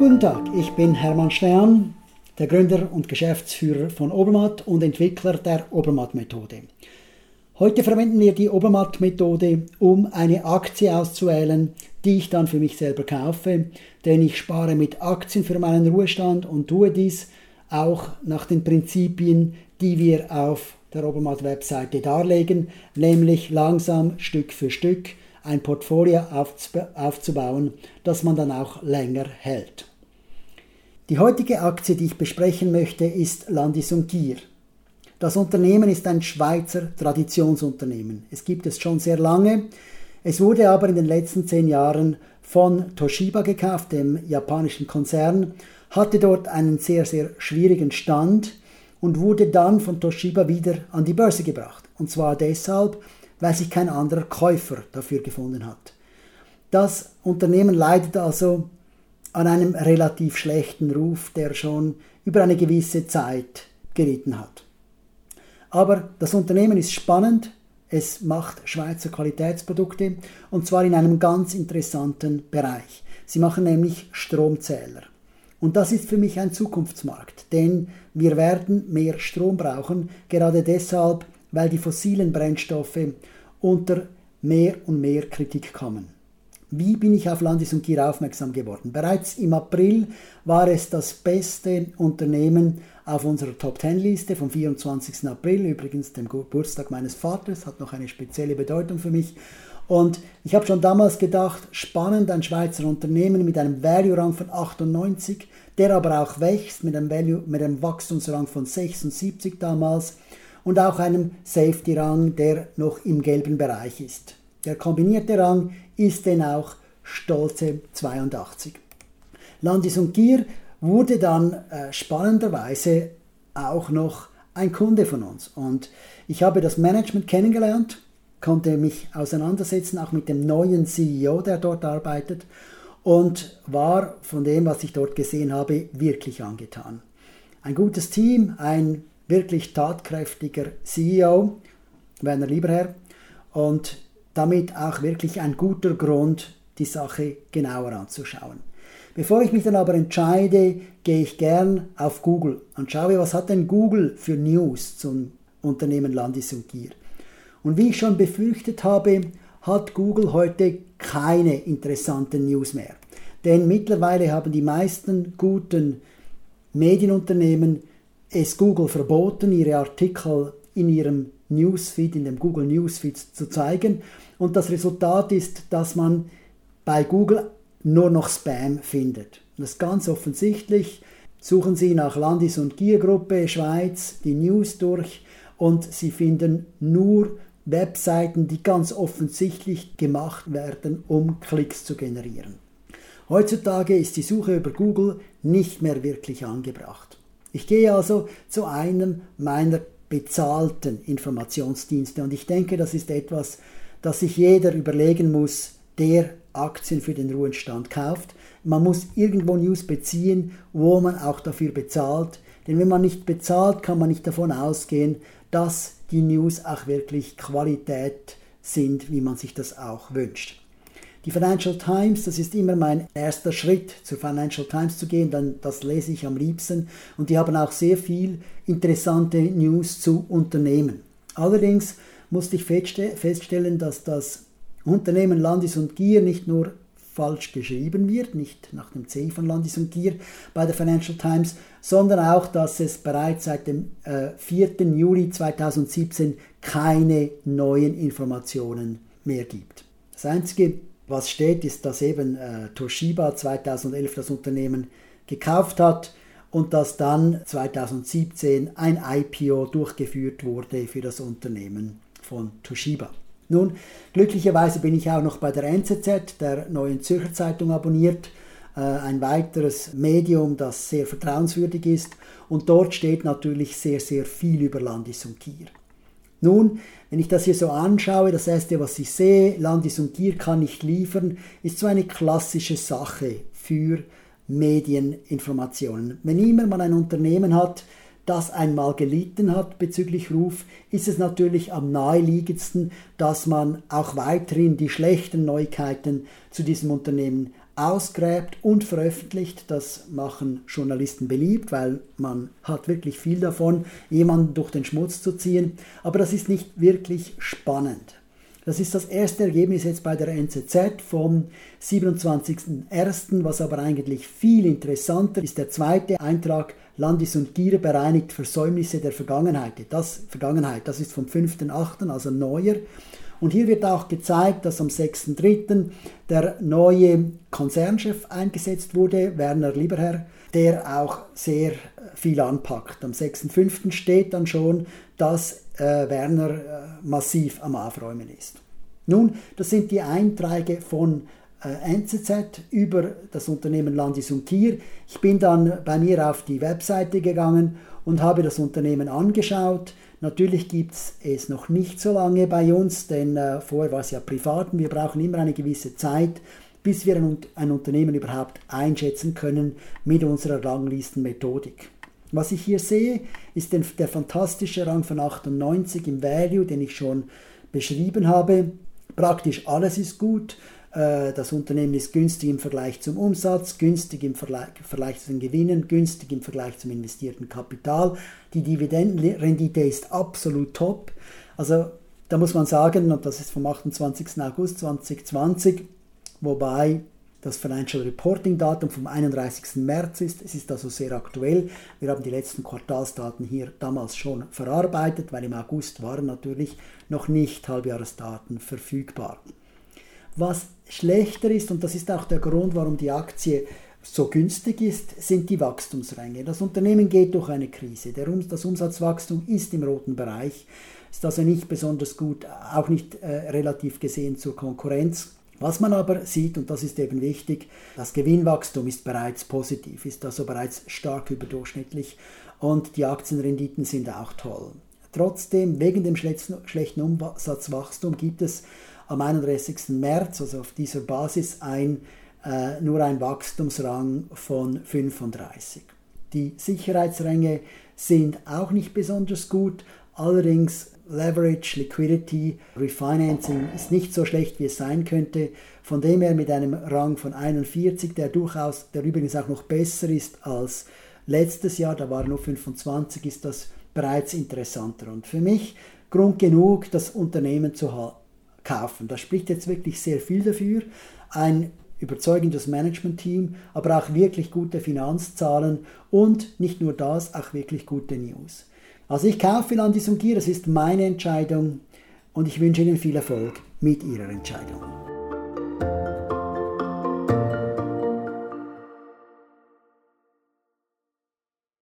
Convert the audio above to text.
Guten Tag, ich bin Hermann Stern, der Gründer und Geschäftsführer von Obermatt und Entwickler der Obermatt-Methode. Heute verwenden wir die Obermatt-Methode, um eine Aktie auszuwählen, die ich dann für mich selber kaufe, denn ich spare mit Aktien für meinen Ruhestand und tue dies auch nach den Prinzipien, die wir auf der Obermatt-Webseite darlegen, nämlich langsam Stück für Stück ein Portfolio aufzubauen, das man dann auch länger hält. Die heutige Aktie, die ich besprechen möchte, ist Landis und Gier. Das Unternehmen ist ein Schweizer Traditionsunternehmen. Es gibt es schon sehr lange. Es wurde aber in den letzten zehn Jahren von Toshiba gekauft, dem japanischen Konzern, hatte dort einen sehr, sehr schwierigen Stand und wurde dann von Toshiba wieder an die Börse gebracht. Und zwar deshalb, weil sich kein anderer Käufer dafür gefunden hat. Das Unternehmen leidet also an einem relativ schlechten Ruf, der schon über eine gewisse Zeit geritten hat. Aber das Unternehmen ist spannend, es macht Schweizer Qualitätsprodukte und zwar in einem ganz interessanten Bereich. Sie machen nämlich Stromzähler. Und das ist für mich ein Zukunftsmarkt, denn wir werden mehr Strom brauchen, gerade deshalb, weil die fossilen Brennstoffe unter mehr und mehr Kritik kommen. Wie bin ich auf Landis und Gier aufmerksam geworden? Bereits im April war es das beste Unternehmen auf unserer Top 10 Liste vom 24. April, übrigens dem Geburtstag meines Vaters, hat noch eine spezielle Bedeutung für mich. Und ich habe schon damals gedacht, spannend, ein Schweizer Unternehmen mit einem Value-Rang von 98, der aber auch wächst mit einem, Value, mit einem Wachstumsrang von 76 damals und auch einem Safety-Rang, der noch im gelben Bereich ist. Der kombinierte Rang ist denn auch stolze 82. Landis und Gier wurde dann äh, spannenderweise auch noch ein Kunde von uns. Und ich habe das Management kennengelernt, konnte mich auseinandersetzen, auch mit dem neuen CEO, der dort arbeitet, und war von dem, was ich dort gesehen habe, wirklich angetan. Ein gutes Team, ein wirklich tatkräftiger CEO, Werner Lieberherr, und damit auch wirklich ein guter Grund, die Sache genauer anzuschauen. Bevor ich mich dann aber entscheide, gehe ich gern auf Google und schaue, was hat denn Google für News zum Unternehmen Landis und Gier. Und wie ich schon befürchtet habe, hat Google heute keine interessanten News mehr. Denn mittlerweile haben die meisten guten Medienunternehmen es Google verboten, ihre Artikel in ihrem Newsfeed, in dem Google Newsfeed zu zeigen. Und das Resultat ist, dass man bei Google nur noch Spam findet. Das ist ganz offensichtlich. Suchen Sie nach Landis- und Giergruppe Schweiz die News durch und Sie finden nur Webseiten, die ganz offensichtlich gemacht werden, um Klicks zu generieren. Heutzutage ist die Suche über Google nicht mehr wirklich angebracht. Ich gehe also zu einem meiner bezahlten Informationsdienste. Und ich denke, das ist etwas, das sich jeder überlegen muss, der Aktien für den Ruhestand kauft. Man muss irgendwo News beziehen, wo man auch dafür bezahlt. Denn wenn man nicht bezahlt, kann man nicht davon ausgehen, dass die News auch wirklich Qualität sind, wie man sich das auch wünscht. Die Financial Times, das ist immer mein erster Schritt, zur Financial Times zu gehen, dann das lese ich am liebsten und die haben auch sehr viel interessante News zu Unternehmen. Allerdings musste ich feststellen, dass das Unternehmen Landis und Gier nicht nur falsch geschrieben wird, nicht nach dem C von Landis und Gier bei der Financial Times, sondern auch, dass es bereits seit dem äh, 4. Juli 2017 keine neuen Informationen mehr gibt. Das Einzige, was steht, ist, dass eben äh, Toshiba 2011 das Unternehmen gekauft hat und dass dann 2017 ein IPO durchgeführt wurde für das Unternehmen von Toshiba. Nun, glücklicherweise bin ich auch noch bei der NZZ, der Neuen Zürcher Zeitung, abonniert. Äh, ein weiteres Medium, das sehr vertrauenswürdig ist. Und dort steht natürlich sehr, sehr viel über Landis und Kier. Nun, wenn ich das hier so anschaue, das erste, was ich sehe, Landis und Gier kann nicht liefern, ist so eine klassische Sache für Medieninformationen. Wenn immer man ein Unternehmen hat, das einmal gelitten hat bezüglich Ruf, ist es natürlich am naheliegendsten, dass man auch weiterhin die schlechten Neuigkeiten zu diesem Unternehmen ausgräbt und veröffentlicht. Das machen Journalisten beliebt, weil man hat wirklich viel davon, jemanden durch den Schmutz zu ziehen. Aber das ist nicht wirklich spannend. Das ist das erste Ergebnis jetzt bei der NZZ vom 27.01., was aber eigentlich viel interessanter ist. Der zweite Eintrag Landis und Gier bereinigt Versäumnisse der Vergangenheit. Das, Vergangenheit, das ist vom 5.8., also neuer. Und hier wird auch gezeigt, dass am 6.3. der neue Konzernchef eingesetzt wurde, Werner Lieberherr, der auch sehr viel anpackt. Am 6.5. steht dann schon, dass äh, Werner äh, massiv am Aufräumen ist. Nun, das sind die Einträge von äh, NZZ über das Unternehmen Landis und Tier. Ich bin dann bei mir auf die Webseite gegangen und habe das Unternehmen angeschaut. Natürlich gibt es es noch nicht so lange bei uns, denn äh, vorher war es ja privat und wir brauchen immer eine gewisse Zeit, bis wir ein, ein Unternehmen überhaupt einschätzen können mit unserer Ranglistenmethodik. Was ich hier sehe, ist den, der fantastische Rang von 98 im Value, den ich schon beschrieben habe. Praktisch alles ist gut. Äh, das Unternehmen ist günstig im Vergleich zum Umsatz, günstig im Vergleich zu den Gewinnen, günstig im Vergleich zum investierten Kapital. Die Dividendenrendite ist absolut top. Also da muss man sagen, und das ist vom 28. August 2020, wobei das Financial Reporting Datum vom 31. März ist. Es ist also sehr aktuell. Wir haben die letzten Quartalsdaten hier damals schon verarbeitet, weil im August waren natürlich noch nicht Halbjahresdaten verfügbar. Was schlechter ist, und das ist auch der Grund, warum die Aktie so günstig ist, sind die Wachstumsränge. Das Unternehmen geht durch eine Krise. Der, das Umsatzwachstum ist im roten Bereich, ist also nicht besonders gut, auch nicht äh, relativ gesehen zur Konkurrenz. Was man aber sieht, und das ist eben wichtig, das Gewinnwachstum ist bereits positiv, ist also bereits stark überdurchschnittlich und die Aktienrenditen sind auch toll. Trotzdem, wegen dem schlechten Umsatzwachstum gibt es am 31. März, also auf dieser Basis, ein, äh, nur ein Wachstumsrang von 35. Die Sicherheitsränge sind auch nicht besonders gut, allerdings Leverage, Liquidity, Refinancing ist nicht so schlecht, wie es sein könnte. Von dem her mit einem Rang von 41, der durchaus, der übrigens auch noch besser ist als letztes Jahr, da war nur 25, ist das bereits interessanter. Und für mich Grund genug, das Unternehmen zu halten kaufen. Da spricht jetzt wirklich sehr viel dafür. Ein überzeugendes Management-Team, aber auch wirklich gute Finanzzahlen und nicht nur das, auch wirklich gute News. Also ich kaufe Landis und Gier, das ist meine Entscheidung und ich wünsche Ihnen viel Erfolg mit Ihrer Entscheidung.